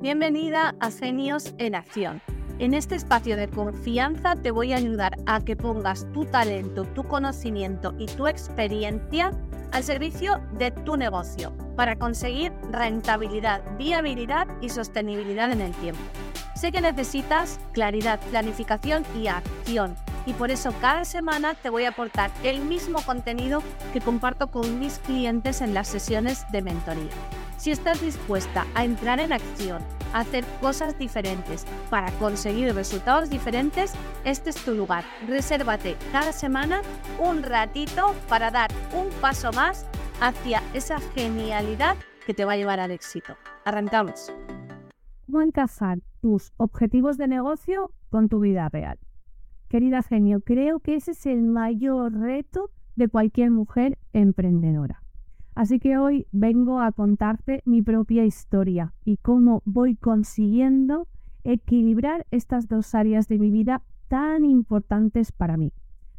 Bienvenida a Genios en Acción. En este espacio de confianza te voy a ayudar a que pongas tu talento, tu conocimiento y tu experiencia al servicio de tu negocio para conseguir rentabilidad, viabilidad y sostenibilidad en el tiempo. Sé que necesitas claridad, planificación y acción y por eso cada semana te voy a aportar el mismo contenido que comparto con mis clientes en las sesiones de mentoría. Si estás dispuesta a entrar en acción, a hacer cosas diferentes para conseguir resultados diferentes, este es tu lugar. Resérvate cada semana un ratito para dar un paso más hacia esa genialidad que te va a llevar al éxito. Arrancamos. ¿Cómo encajar tus objetivos de negocio con tu vida real? Querida genio, creo que ese es el mayor reto de cualquier mujer emprendedora. Así que hoy vengo a contarte mi propia historia y cómo voy consiguiendo equilibrar estas dos áreas de mi vida tan importantes para mí.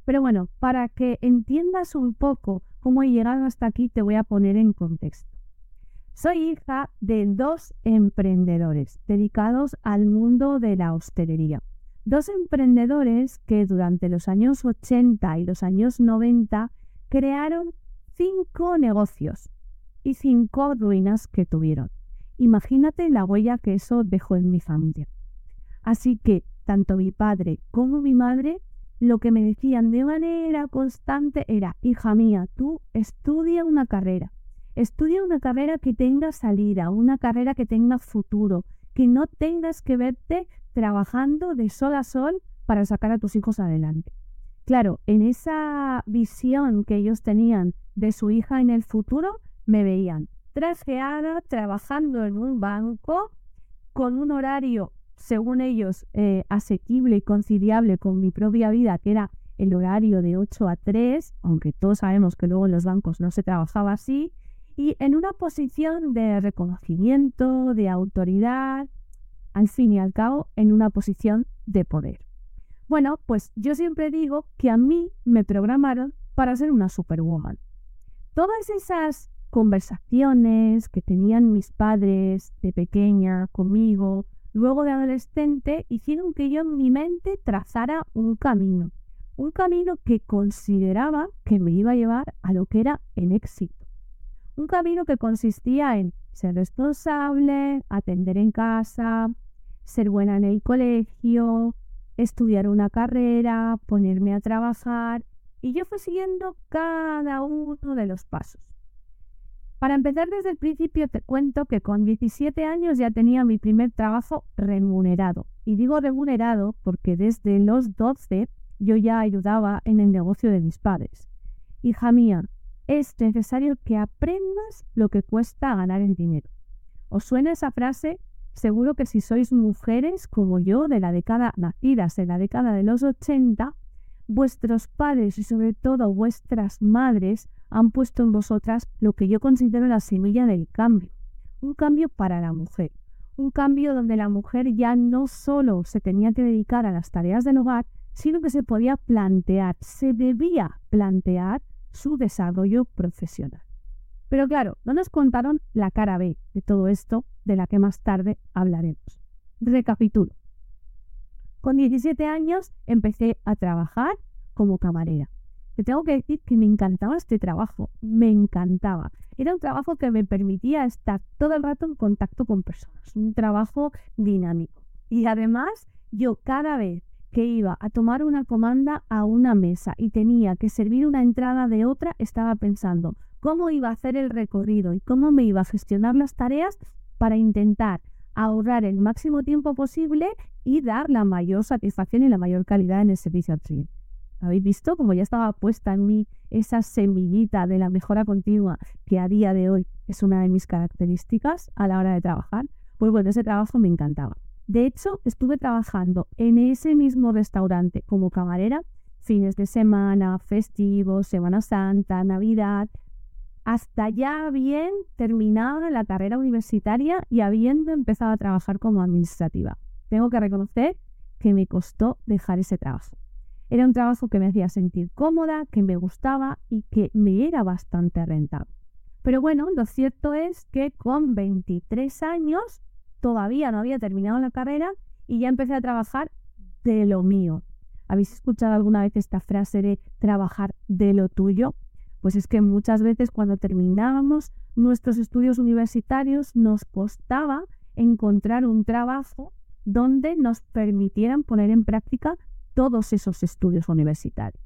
Pero bueno, para que entiendas un poco cómo he llegado hasta aquí, te voy a poner en contexto. Soy hija de dos emprendedores dedicados al mundo de la hostelería. Dos emprendedores que durante los años 80 y los años 90 crearon cinco negocios y cinco ruinas que tuvieron. Imagínate la huella que eso dejó en mi familia. Así que tanto mi padre como mi madre lo que me decían de manera constante era, hija mía, tú estudia una carrera, Estudia una carrera que tenga salida, una carrera que tenga futuro, que no tengas que verte trabajando de sol a sol para sacar a tus hijos adelante. Claro, en esa visión que ellos tenían de su hija en el futuro, me veían trajeada, trabajando en un banco, con un horario, según ellos, eh, asequible y conciliable con mi propia vida, que era el horario de 8 a 3, aunque todos sabemos que luego en los bancos no se trabajaba así, y en una posición de reconocimiento, de autoridad, al fin y al cabo, en una posición de poder. Bueno, pues yo siempre digo que a mí me programaron para ser una superwoman. Todas esas conversaciones que tenían mis padres de pequeña conmigo, luego de adolescente, hicieron que yo en mi mente trazara un camino, un camino que consideraba que me iba a llevar a lo que era el éxito. Un camino que consistía en ser responsable, atender en casa, ser buena en el colegio, estudiar una carrera, ponerme a trabajar y yo fui siguiendo cada uno de los pasos. Para empezar desde el principio te cuento que con 17 años ya tenía mi primer trabajo remunerado. Y digo remunerado porque desde los 12 yo ya ayudaba en el negocio de mis padres. Hija mía, es necesario que aprendas lo que cuesta ganar el dinero. ¿Os suena esa frase? Seguro que si sois mujeres como yo, de la década nacidas en la década de los 80, vuestros padres y sobre todo vuestras madres han puesto en vosotras lo que yo considero la semilla del cambio. Un cambio para la mujer. Un cambio donde la mujer ya no solo se tenía que dedicar a las tareas del hogar, sino que se podía plantear, se debía plantear su desarrollo profesional. Pero claro, no nos contaron la cara B de todo esto, de la que más tarde hablaremos. Recapitulo. Con 17 años empecé a trabajar como camarera. Te tengo que decir que me encantaba este trabajo, me encantaba. Era un trabajo que me permitía estar todo el rato en contacto con personas, un trabajo dinámico. Y además, yo cada vez que iba a tomar una comanda a una mesa y tenía que servir una entrada de otra, estaba pensando cómo iba a hacer el recorrido y cómo me iba a gestionar las tareas para intentar ahorrar el máximo tiempo posible y dar la mayor satisfacción y la mayor calidad en el servicio al cliente. ¿Habéis visto cómo ya estaba puesta en mí esa semillita de la mejora continua que a día de hoy es una de mis características a la hora de trabajar? Pues bueno, ese trabajo me encantaba. De hecho, estuve trabajando en ese mismo restaurante como camarera fines de semana, festivos, Semana Santa, Navidad, hasta ya bien terminada la carrera universitaria y habiendo empezado a trabajar como administrativa. Tengo que reconocer que me costó dejar ese trabajo. Era un trabajo que me hacía sentir cómoda, que me gustaba y que me era bastante rentable. Pero bueno, lo cierto es que con 23 años todavía no había terminado la carrera y ya empecé a trabajar de lo mío. ¿Habéis escuchado alguna vez esta frase de trabajar de lo tuyo? Pues es que muchas veces cuando terminábamos nuestros estudios universitarios nos costaba encontrar un trabajo donde nos permitieran poner en práctica todos esos estudios universitarios.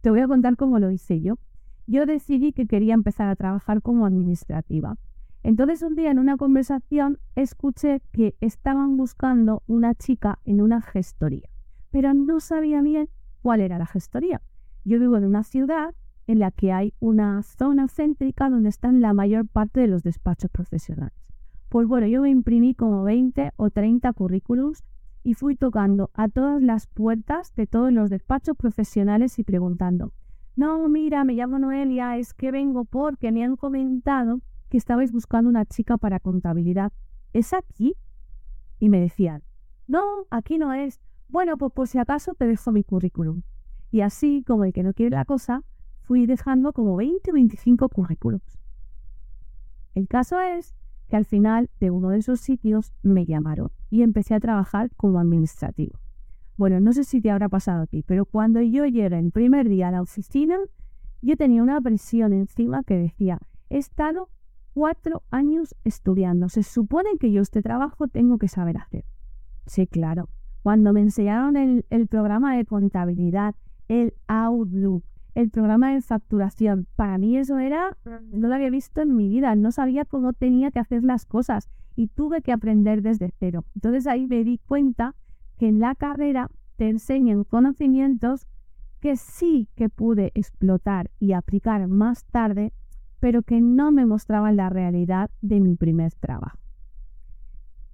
Te voy a contar cómo lo hice yo. Yo decidí que quería empezar a trabajar como administrativa. Entonces un día en una conversación escuché que estaban buscando una chica en una gestoría, pero no sabía bien cuál era la gestoría. Yo vivo en una ciudad en la que hay una zona céntrica donde están la mayor parte de los despachos profesionales. Pues bueno, yo me imprimí como 20 o 30 currículums y fui tocando a todas las puertas de todos los despachos profesionales y preguntando, no, mira, me llamo Noelia, es que vengo porque me han comentado que estabais buscando una chica para contabilidad. ¿Es aquí? Y me decían, no, aquí no es. Bueno, pues por si acaso te dejo mi currículum. Y así, como el que no quiere la cosa, fui dejando como 20 o 25 currículums. El caso es que al final de uno de esos sitios me llamaron y empecé a trabajar como administrativo. Bueno, no sé si te habrá pasado a ti, pero cuando yo llegué el primer día a la oficina, yo tenía una presión encima que decía, he estado cuatro años estudiando, se supone que yo este trabajo tengo que saber hacer. Sí, claro. Cuando me enseñaron el, el programa de contabilidad, el Outlook, el programa de facturación. Para mí eso era, no lo había visto en mi vida, no sabía cómo tenía que hacer las cosas y tuve que aprender desde cero. Entonces ahí me di cuenta que en la carrera te enseñan conocimientos que sí que pude explotar y aplicar más tarde, pero que no me mostraban la realidad de mi primer trabajo.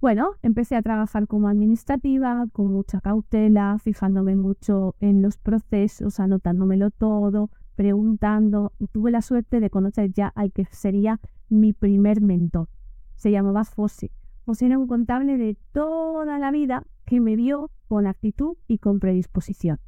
Bueno, empecé a trabajar como administrativa, con mucha cautela, fijándome mucho en los procesos, anotándomelo todo, preguntando. Tuve la suerte de conocer ya al que sería mi primer mentor. Se llamaba Fossi. Fossi era un contable de toda la vida que me vio con actitud y con predisposición.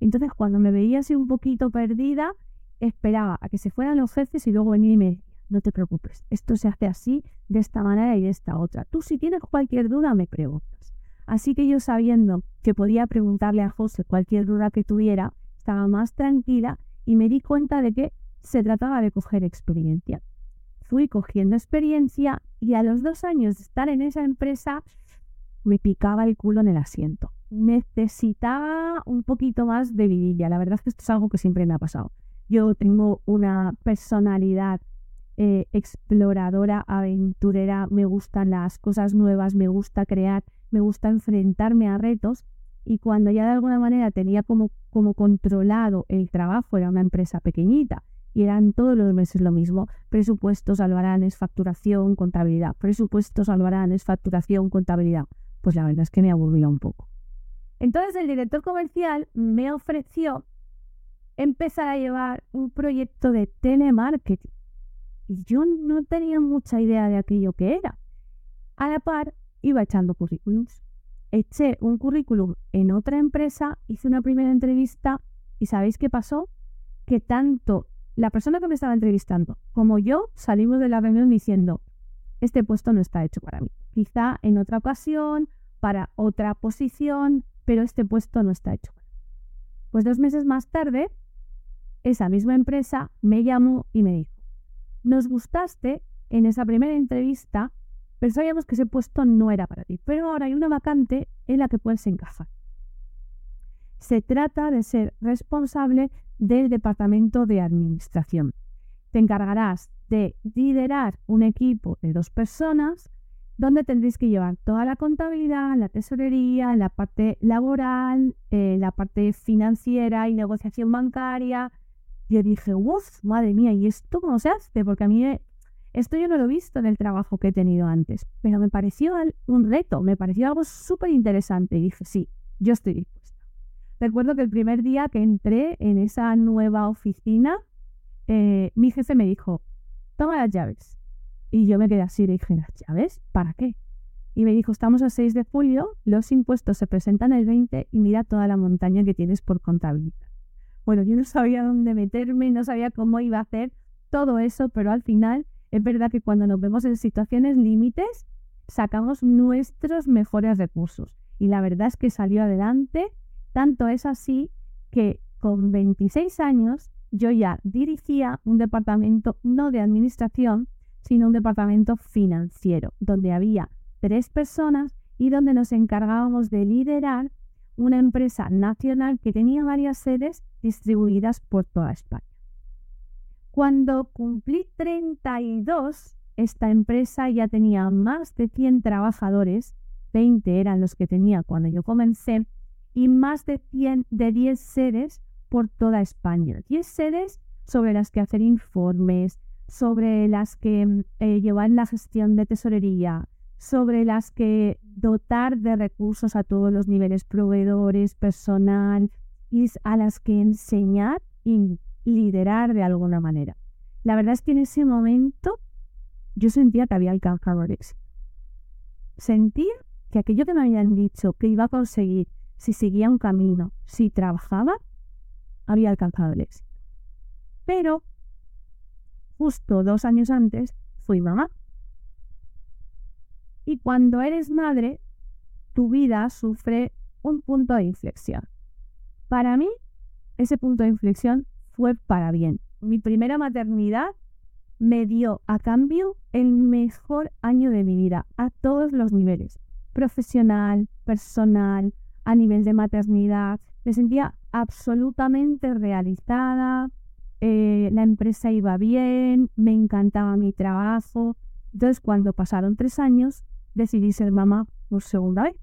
Entonces, cuando me veía así un poquito perdida, esperaba a que se fueran los jefes y luego venía y me no te preocupes, esto se hace así, de esta manera y de esta otra. Tú si tienes cualquier duda me preguntas. Así que yo sabiendo que podía preguntarle a José cualquier duda que tuviera, estaba más tranquila y me di cuenta de que se trataba de coger experiencia. Fui cogiendo experiencia y a los dos años de estar en esa empresa me picaba el culo en el asiento. Necesitaba un poquito más de vidilla. La verdad es que esto es algo que siempre me ha pasado. Yo tengo una personalidad eh, exploradora, aventurera, me gustan las cosas nuevas, me gusta crear, me gusta enfrentarme a retos. Y cuando ya de alguna manera tenía como, como controlado el trabajo, era una empresa pequeñita y eran todos los meses lo mismo, presupuestos, albaranes, facturación, contabilidad, presupuestos, albaranes, facturación, contabilidad, pues la verdad es que me aburría un poco. Entonces el director comercial me ofreció empezar a llevar un proyecto de telemarketing yo no tenía mucha idea de aquello que era. A la par, iba echando currículums. Eché un currículum en otra empresa, hice una primera entrevista y ¿sabéis qué pasó? Que tanto la persona que me estaba entrevistando como yo salimos de la reunión diciendo, este puesto no está hecho para mí. Quizá en otra ocasión, para otra posición, pero este puesto no está hecho. Pues dos meses más tarde, esa misma empresa me llamó y me dijo, nos gustaste en esa primera entrevista, pero sabíamos que ese puesto no era para ti. Pero ahora hay una vacante en la que puedes encajar. Se trata de ser responsable del departamento de administración. Te encargarás de liderar un equipo de dos personas donde tendréis que llevar toda la contabilidad, la tesorería, la parte laboral, eh, la parte financiera y negociación bancaria, yo dije, uff, madre mía, ¿y esto cómo se hace? Porque a mí eh, esto yo no lo he visto en el trabajo que he tenido antes, pero me pareció un reto, me pareció algo súper interesante y dije, sí, yo estoy dispuesta. Recuerdo que el primer día que entré en esa nueva oficina, eh, mi jefe me dijo, toma las llaves. Y yo me quedé así y dije, ¿las llaves? ¿Para qué? Y me dijo, estamos a 6 de julio, los impuestos se presentan el 20 y mira toda la montaña que tienes por contabilidad. Bueno, yo no sabía dónde meterme, no sabía cómo iba a hacer todo eso, pero al final es verdad que cuando nos vemos en situaciones límites, sacamos nuestros mejores recursos. Y la verdad es que salió adelante, tanto es así que con 26 años yo ya dirigía un departamento no de administración, sino un departamento financiero, donde había tres personas y donde nos encargábamos de liderar una empresa nacional que tenía varias sedes distribuidas por toda España. Cuando cumplí 32, esta empresa ya tenía más de 100 trabajadores, 20 eran los que tenía cuando yo comencé, y más de 100 de 10 sedes por toda España. 10 sedes sobre las que hacer informes, sobre las que eh, llevar la gestión de tesorería, sobre las que dotar de recursos a todos los niveles, proveedores, personal, y a las que enseñar y liderar de alguna manera. La verdad es que en ese momento yo sentía que había alcanzado el éxito. Sentía que aquello que me habían dicho que iba a conseguir si seguía un camino, si trabajaba, había alcanzado el éxito. Pero justo dos años antes fui mamá. Y cuando eres madre, tu vida sufre un punto de inflexión. Para mí, ese punto de inflexión fue para bien. Mi primera maternidad me dio a cambio el mejor año de mi vida a todos los niveles, profesional, personal, a nivel de maternidad. Me sentía absolutamente realizada, eh, la empresa iba bien, me encantaba mi trabajo. Entonces, cuando pasaron tres años, decidí ser mamá por segunda vez.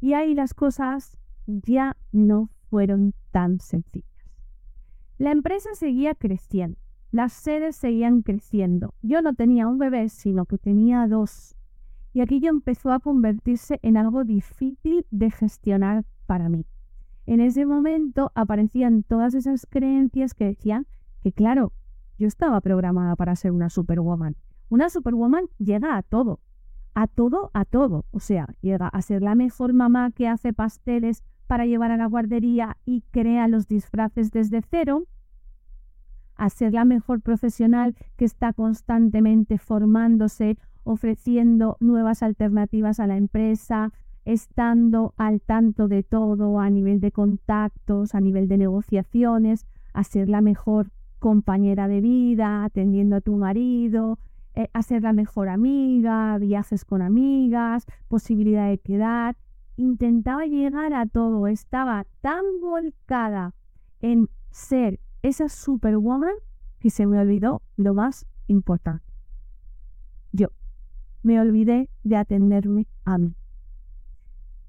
Y ahí las cosas ya no fueron tan sencillas. La empresa seguía creciendo, las sedes seguían creciendo. Yo no tenía un bebé, sino que tenía dos. Y aquello empezó a convertirse en algo difícil de gestionar para mí. En ese momento aparecían todas esas creencias que decían que, claro, yo estaba programada para ser una superwoman. Una superwoman llega a todo, a todo, a todo. O sea, llega a ser la mejor mamá que hace pasteles para llevar a la guardería y crea los disfraces desde cero, a ser la mejor profesional que está constantemente formándose, ofreciendo nuevas alternativas a la empresa, estando al tanto de todo a nivel de contactos, a nivel de negociaciones, a ser la mejor compañera de vida, atendiendo a tu marido, eh, a ser la mejor amiga, viajes con amigas, posibilidad de quedar intentaba llegar a todo, estaba tan volcada en ser esa superwoman que se me olvidó lo más importante. Yo me olvidé de atenderme a mí.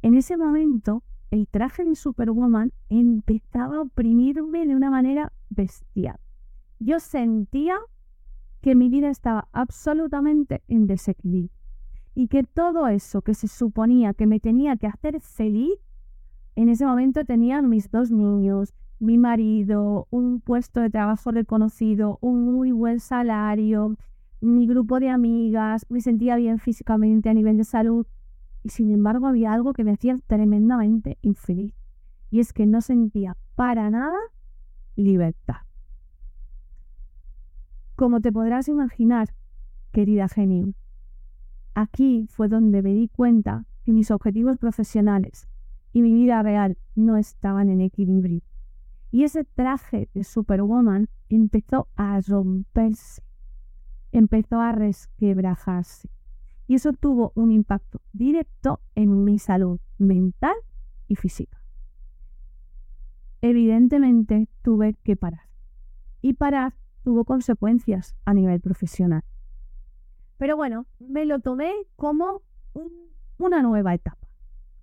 En ese momento, el traje de superwoman empezaba a oprimirme de una manera bestial. Yo sentía que mi vida estaba absolutamente en desequilibrio y que todo eso que se suponía que me tenía que hacer feliz, en ese momento tenía mis dos niños, mi marido, un puesto de trabajo reconocido, un muy buen salario, mi grupo de amigas, me sentía bien físicamente a nivel de salud y sin embargo había algo que me hacía tremendamente infeliz y es que no sentía para nada libertad. Como te podrás imaginar, querida genio, Aquí fue donde me di cuenta que mis objetivos profesionales y mi vida real no estaban en equilibrio. Y ese traje de Superwoman empezó a romperse, empezó a resquebrajarse. Y eso tuvo un impacto directo en mi salud mental y física. Evidentemente tuve que parar. Y parar tuvo consecuencias a nivel profesional. Pero bueno, me lo tomé como una nueva etapa,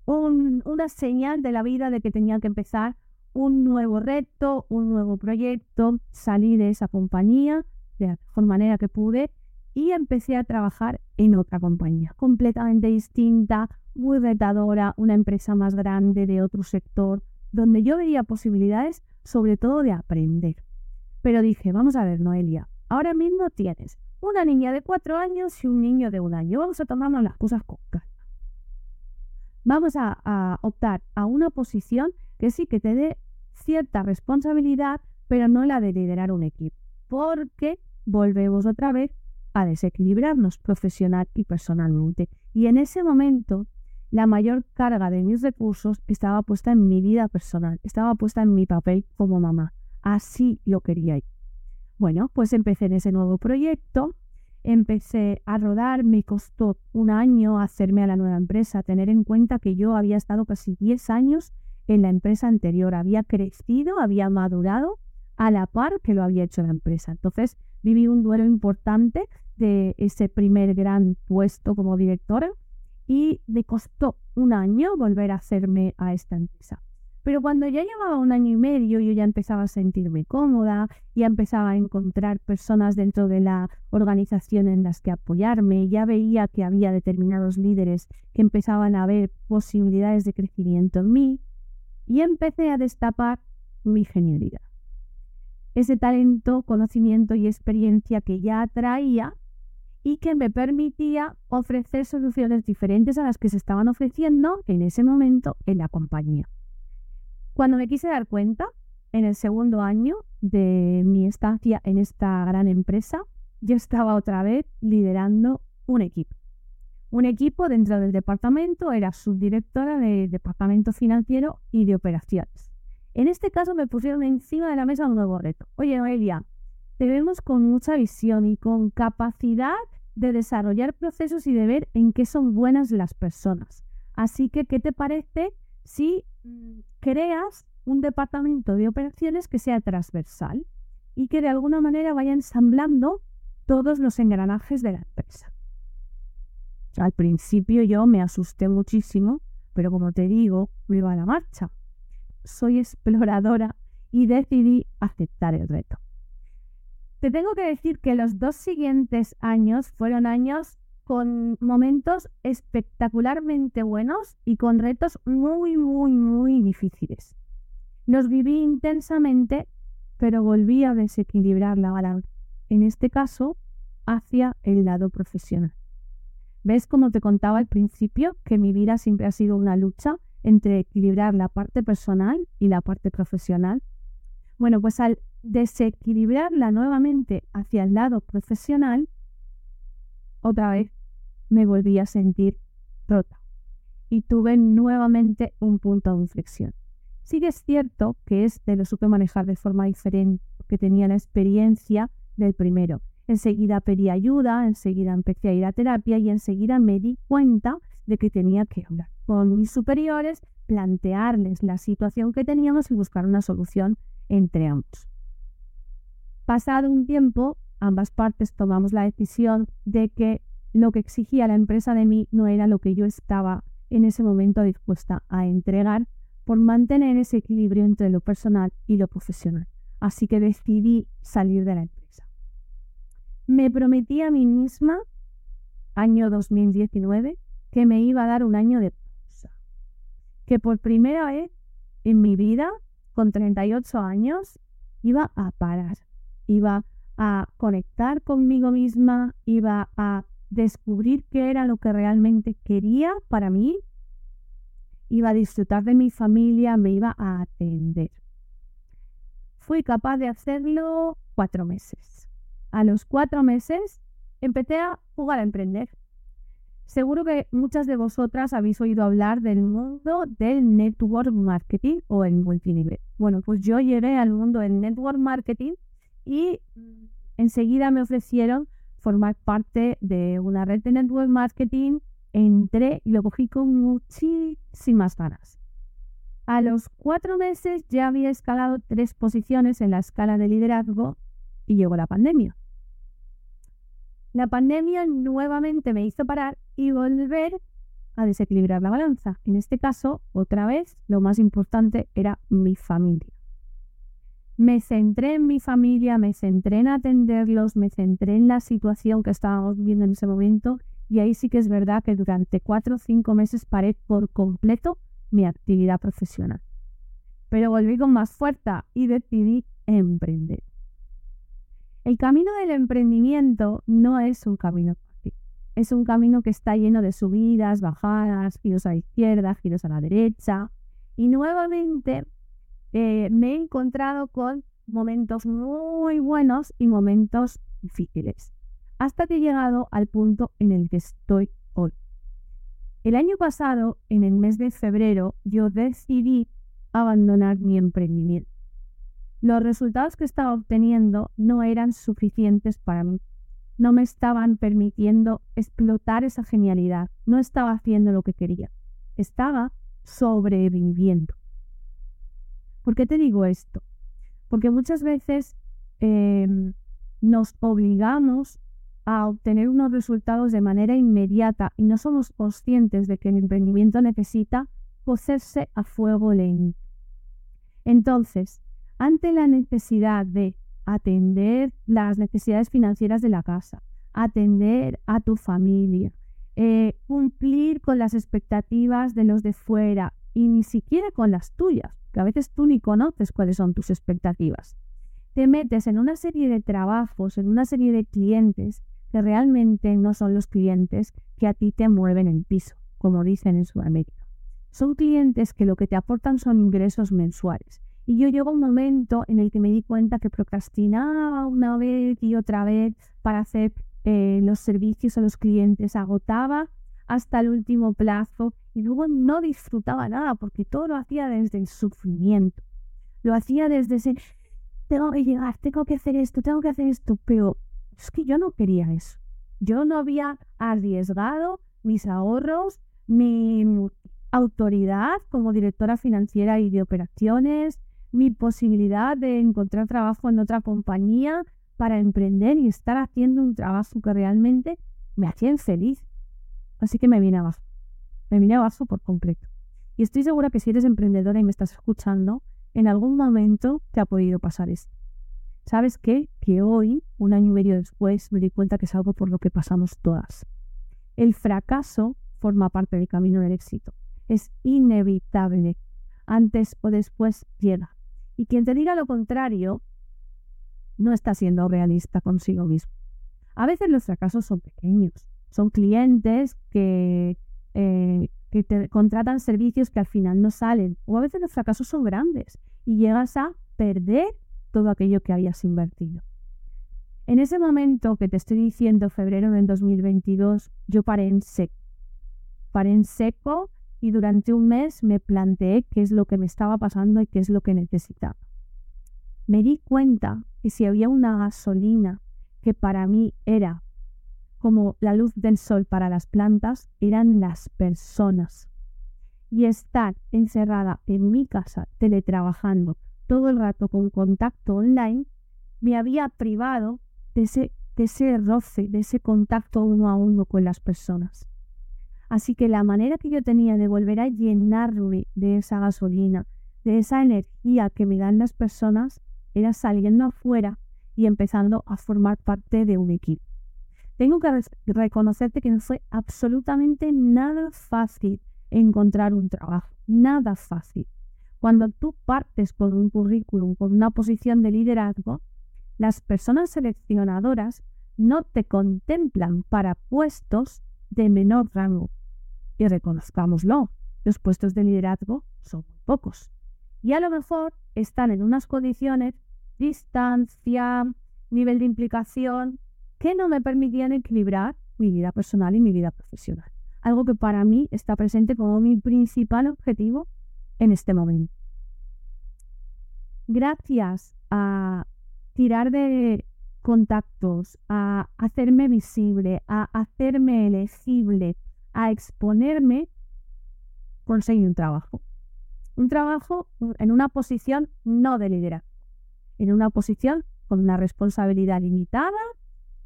una señal de la vida de que tenía que empezar un nuevo reto, un nuevo proyecto, salí de esa compañía de la mejor manera que pude y empecé a trabajar en otra compañía, completamente distinta, muy retadora, una empresa más grande de otro sector, donde yo veía posibilidades sobre todo de aprender. Pero dije, vamos a ver, Noelia, ahora mismo tienes una niña de cuatro años y un niño de un año. Vamos a tomarnos las cosas con calma. Vamos a, optar a una posición que sí que te dé cierta responsabilidad, pero no la de liderar un equipo. Porque volvemos otra vez a desequilibrarnos profesional y personalmente. Y en ese momento, la mayor carga de mis recursos estaba puesta en mi vida personal, estaba puesta en mi papel como mamá. Así lo quería yo. Bueno, pues empecé en ese nuevo proyecto, empecé a rodar, me costó un año hacerme a la nueva empresa, tener en cuenta que yo había estado casi 10 años en la empresa anterior, había crecido, había madurado a la par que lo había hecho la empresa. Entonces viví un duelo importante de ese primer gran puesto como directora y me costó un año volver a hacerme a esta empresa. Pero cuando ya llevaba un año y medio, yo ya empezaba a sentirme cómoda, ya empezaba a encontrar personas dentro de la organización en las que apoyarme, ya veía que había determinados líderes que empezaban a ver posibilidades de crecimiento en mí y empecé a destapar mi genialidad. Ese talento, conocimiento y experiencia que ya traía y que me permitía ofrecer soluciones diferentes a las que se estaban ofreciendo en ese momento en la compañía. Cuando me quise dar cuenta, en el segundo año de mi estancia en esta gran empresa, yo estaba otra vez liderando un equipo. Un equipo dentro del departamento, era subdirectora del departamento financiero y de operaciones. En este caso me pusieron encima de la mesa un nuevo reto. Oye, Noelia, te vemos con mucha visión y con capacidad de desarrollar procesos y de ver en qué son buenas las personas. Así que, ¿qué te parece si mm, creas un departamento de operaciones que sea transversal y que de alguna manera vaya ensamblando todos los engranajes de la empresa. Al principio yo me asusté muchísimo, pero como te digo, me iba a la marcha. Soy exploradora y decidí aceptar el reto. Te tengo que decir que los dos siguientes años fueron años con momentos espectacularmente buenos y con retos muy, muy, muy difíciles. Los viví intensamente, pero volví a desequilibrar la balanza, en este caso hacia el lado profesional. ¿Ves como te contaba al principio que mi vida siempre ha sido una lucha entre equilibrar la parte personal y la parte profesional? Bueno, pues al desequilibrarla nuevamente hacia el lado profesional, otra vez me volví a sentir rota y tuve nuevamente un punto de inflexión. Sí que es cierto que este lo supe manejar de forma diferente, porque tenía la experiencia del primero. Enseguida pedí ayuda, enseguida empecé a ir a terapia y enseguida me di cuenta de que tenía que hablar con mis superiores, plantearles la situación que teníamos y buscar una solución entre ambos. Pasado un tiempo, ambas partes tomamos la decisión de que lo que exigía la empresa de mí no era lo que yo estaba en ese momento dispuesta a entregar por mantener ese equilibrio entre lo personal y lo profesional. Así que decidí salir de la empresa. Me prometí a mí misma, año 2019, que me iba a dar un año de pausa. Que por primera vez en mi vida, con 38 años, iba a parar. Iba a conectar conmigo misma, iba a descubrir qué era lo que realmente quería para mí, iba a disfrutar de mi familia, me iba a atender. Fui capaz de hacerlo cuatro meses. A los cuatro meses empecé a jugar a emprender. Seguro que muchas de vosotras habéis oído hablar del mundo del network marketing o el multinivel. Bueno, pues yo llegué al mundo del network marketing y enseguida me ofrecieron formar parte de una red de network marketing, entré y lo cogí con muchísimas ganas. A los cuatro meses ya había escalado tres posiciones en la escala de liderazgo y llegó la pandemia. La pandemia nuevamente me hizo parar y volver a desequilibrar la balanza. En este caso, otra vez, lo más importante era mi familia. Me centré en mi familia, me centré en atenderlos, me centré en la situación que estábamos viviendo en ese momento y ahí sí que es verdad que durante cuatro o cinco meses paré por completo mi actividad profesional. Pero volví con más fuerza y decidí emprender. El camino del emprendimiento no es un camino fácil. Es un camino que está lleno de subidas, bajadas, giros a la izquierda, giros a la derecha. Y nuevamente eh, me he encontrado con momentos muy buenos y momentos difíciles. hasta que he llegado al punto en el que estoy hoy. El año pasado, en el mes de febrero, yo decidí abandonar mi emprendimiento. Los resultados que estaba obteniendo no eran suficientes para mí. No me estaban permitiendo explotar esa genialidad. No estaba haciendo lo que quería. Estaba sobreviviendo. ¿Por qué te digo esto? Porque muchas veces em, nos obligamos a obtener unos resultados de manera inmediata y no somos conscientes de que el emprendimiento necesita cocerse a fuego lento. Entonces, ante la necesidad de atender las necesidades financieras de la casa, atender a tu familia, eh, cumplir con las expectativas de los de fuera y ni siquiera con las tuyas, a veces tú ni conoces cuáles son tus expectativas. Te metes en una serie de trabajos, en una serie de clientes que realmente no son los clientes que a ti te mueven el piso, como dicen en Sudamérica. Son clientes que lo que te aportan son ingresos mensuales. Y yo llego a un momento en el que me di cuenta que procrastinaba una vez y otra vez para hacer eh, los servicios a los clientes, agotaba hasta el último plazo y luego no disfrutaba nada porque todo lo hacía desde el sufrimiento. Lo hacía desde ese, tengo que llegar, tengo que hacer esto, tengo que hacer esto, pero es que yo no quería eso. Yo no había arriesgado mis ahorros, mi autoridad como directora financiera y de operaciones, mi posibilidad de encontrar trabajo en otra compañía para emprender y estar haciendo un trabajo que realmente me hacía feliz. Así que me vine abajo. Me vine abajo por completo. Y estoy segura que si eres emprendedora y me estás escuchando, en algún momento te ha podido pasar esto. ¿Sabes qué? Que hoy, un año y medio después, me di cuenta que es algo por lo que pasamos todas. El fracaso forma parte del camino del éxito. Es inevitable. Antes o después llega. Y quien te diga lo contrario, no está siendo realista consigo mismo. A veces los fracasos son pequeños. Son clientes que, eh, que te contratan servicios que al final no salen. O a veces los fracasos son grandes y llegas a perder todo aquello que habías invertido. En ese momento que te estoy diciendo, febrero del 2022, yo paré en seco. Paré en seco y durante un mes me planteé qué es lo que me estaba pasando y qué es lo que necesitaba. Me di cuenta que si había una gasolina que para mí era como la luz del sol para las plantas, eran las personas. Y estar encerrada en mi casa teletrabajando todo el rato con contacto online, me había privado de ese, de ese roce, de ese contacto uno a uno con las personas. Así que la manera que yo tenía de volver a llenarme de esa gasolina, de esa energía que me dan las personas, era saliendo afuera y empezando a formar parte de un equipo. Tengo que reconocerte que no fue absolutamente nada fácil encontrar un trabajo, nada fácil. Cuando tú partes con un currículum, con una posición de liderazgo, las personas seleccionadoras no te contemplan para puestos de menor rango. Y reconozcámoslo, los puestos de liderazgo son muy pocos. Y a lo mejor están en unas condiciones, distancia, nivel de implicación, que no me permitían equilibrar mi vida personal y mi vida profesional. Algo que para mí está presente como mi principal objetivo en este momento. Gracias a tirar de contactos, a hacerme visible, a hacerme elegible, a exponerme, conseguí un trabajo. Un trabajo en una posición no de liderazgo, en una posición con una responsabilidad limitada,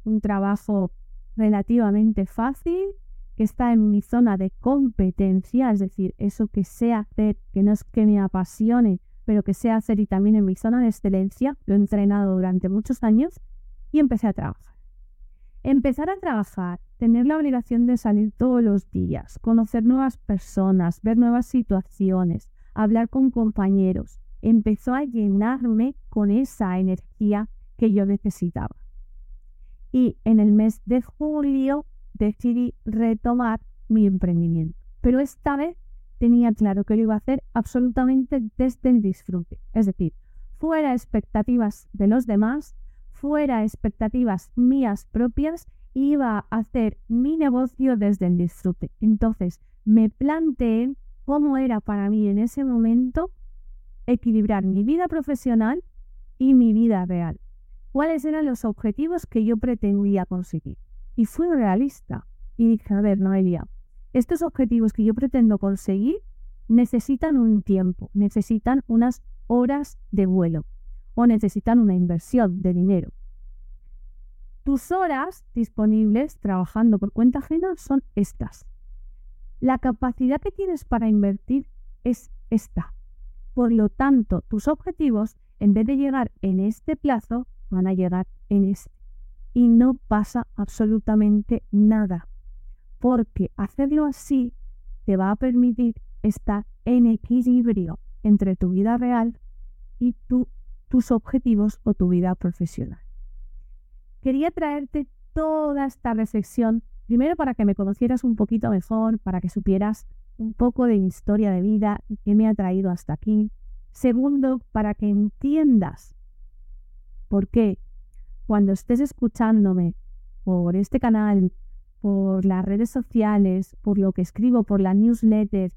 un trabajo relativamente fácil, que está en mi zona de competencia, es decir, eso que sé hacer, que no es que me apasione, pero que sé hacer y también en mi zona de excelencia, lo he entrenado durante muchos años y empecé a trabajar. Empezar a trabajar, tener la obligación de salir todos los días, conocer nuevas personas, ver nuevas situaciones, hablar con compañeros, empezó a llenarme con esa energía que yo necesitaba. Y en el mes de julio decidí retomar mi emprendimiento. Pero esta vez tenía claro que lo iba a hacer absolutamente desde el disfrute. Es decir, fuera expectativas de los demás, fuera expectativas mías propias iba a hacer mi negocio desde el disfrute. Entonces me planteé cómo era para mí en ese momento equilibrar mi vida profesional y mi vida real. ¿Cuáles eran los objetivos que yo pretendía conseguir? Y fui realista y dije, a ver, Noelia, estos objetivos que yo pretendo conseguir necesitan un tiempo, necesitan unas horas de vuelo o necesitan una inversión de dinero. Tus horas disponibles trabajando por cuenta ajena son estas. La capacidad que tienes para invertir es esta. Por lo tanto, tus objetivos, en vez de llegar en este plazo, van a llegar en este. Y no pasa absolutamente nada. Porque hacerlo así te va a permitir estar en equilibrio entre tu vida real y tus objetivos o tu vida profesional. Quería traerte toda esta reflexión, primero para que me conocieras un poquito mejor, para que supieras un poco de mi historia de vida y qué me ha traído hasta aquí. Segundo, para que entiendas por qué cuando estés escuchándome por este canal, por las redes sociales, por lo que escribo, por la newsletter,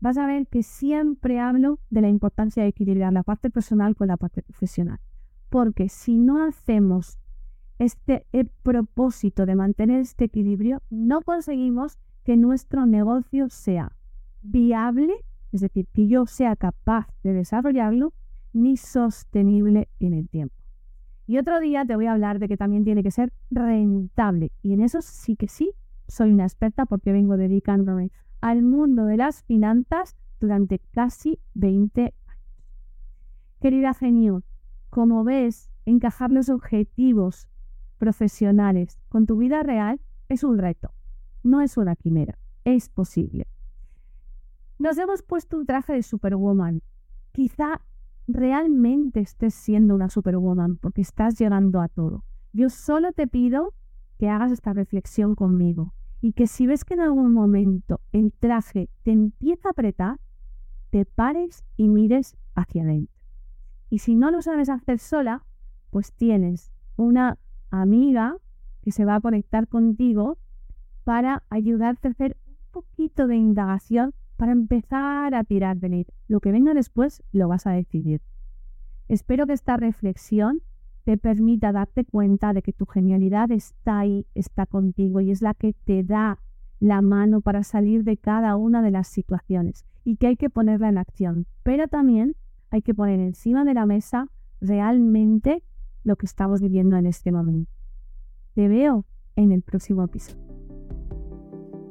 vas a ver que siempre hablo de la importancia de equilibrar la parte personal con la parte profesional. Porque si no hacemos este propósito de mantener este equilibrio, no conseguimos que nuestro negocio sea viable, es decir, que yo sea capaz de desarrollarlo, ni sostenible en el tiempo. Y otro día te voy a hablar de que también tiene que ser rentable. Y en eso sí que sí, soy una experta porque vengo dedicándome al mundo de las finanzas durante casi 20 años. Querida genio, como ves, encajar los objetivos profesionales con tu vida real es un reto, no es una quimera, es posible. Nos hemos puesto un traje de superwoman. Quizá realmente estés siendo una superwoman porque estás llegando a todo. Yo solo te pido que hagas esta reflexión conmigo y que si ves que en algún momento el traje te empieza a apretar, te pares y mires hacia adentro. Y si no lo sabes hacer sola, pues tienes una amiga que se va a conectar contigo para ayudarte a hacer un poquito de indagación para empezar a tirar de él. Lo que venga después lo vas a decidir. Espero que esta reflexión te permita darte cuenta de que tu genialidad está ahí, está contigo y es la que te da la mano para salir de cada una de las situaciones y que hay que ponerla en acción. Pero también hay que poner encima de la mesa realmente lo que estamos viviendo en este momento. Te veo en el próximo episodio.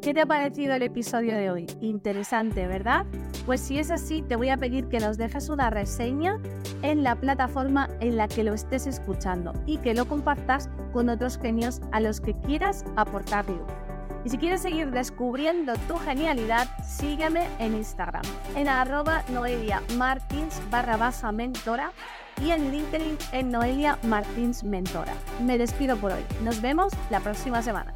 ¿Qué te ha parecido el episodio de hoy? Interesante, ¿verdad? Pues si es así, te voy a pedir que nos dejes una reseña en la plataforma en la que lo estés escuchando y que lo compartas con otros genios a los que quieras aportar. Y si quieres seguir descubriendo tu genialidad, sígueme en Instagram, en arroba noelia martins barra mentora y en LinkedIn en Noelia Martins Mentora. Me despido por hoy. Nos vemos la próxima semana.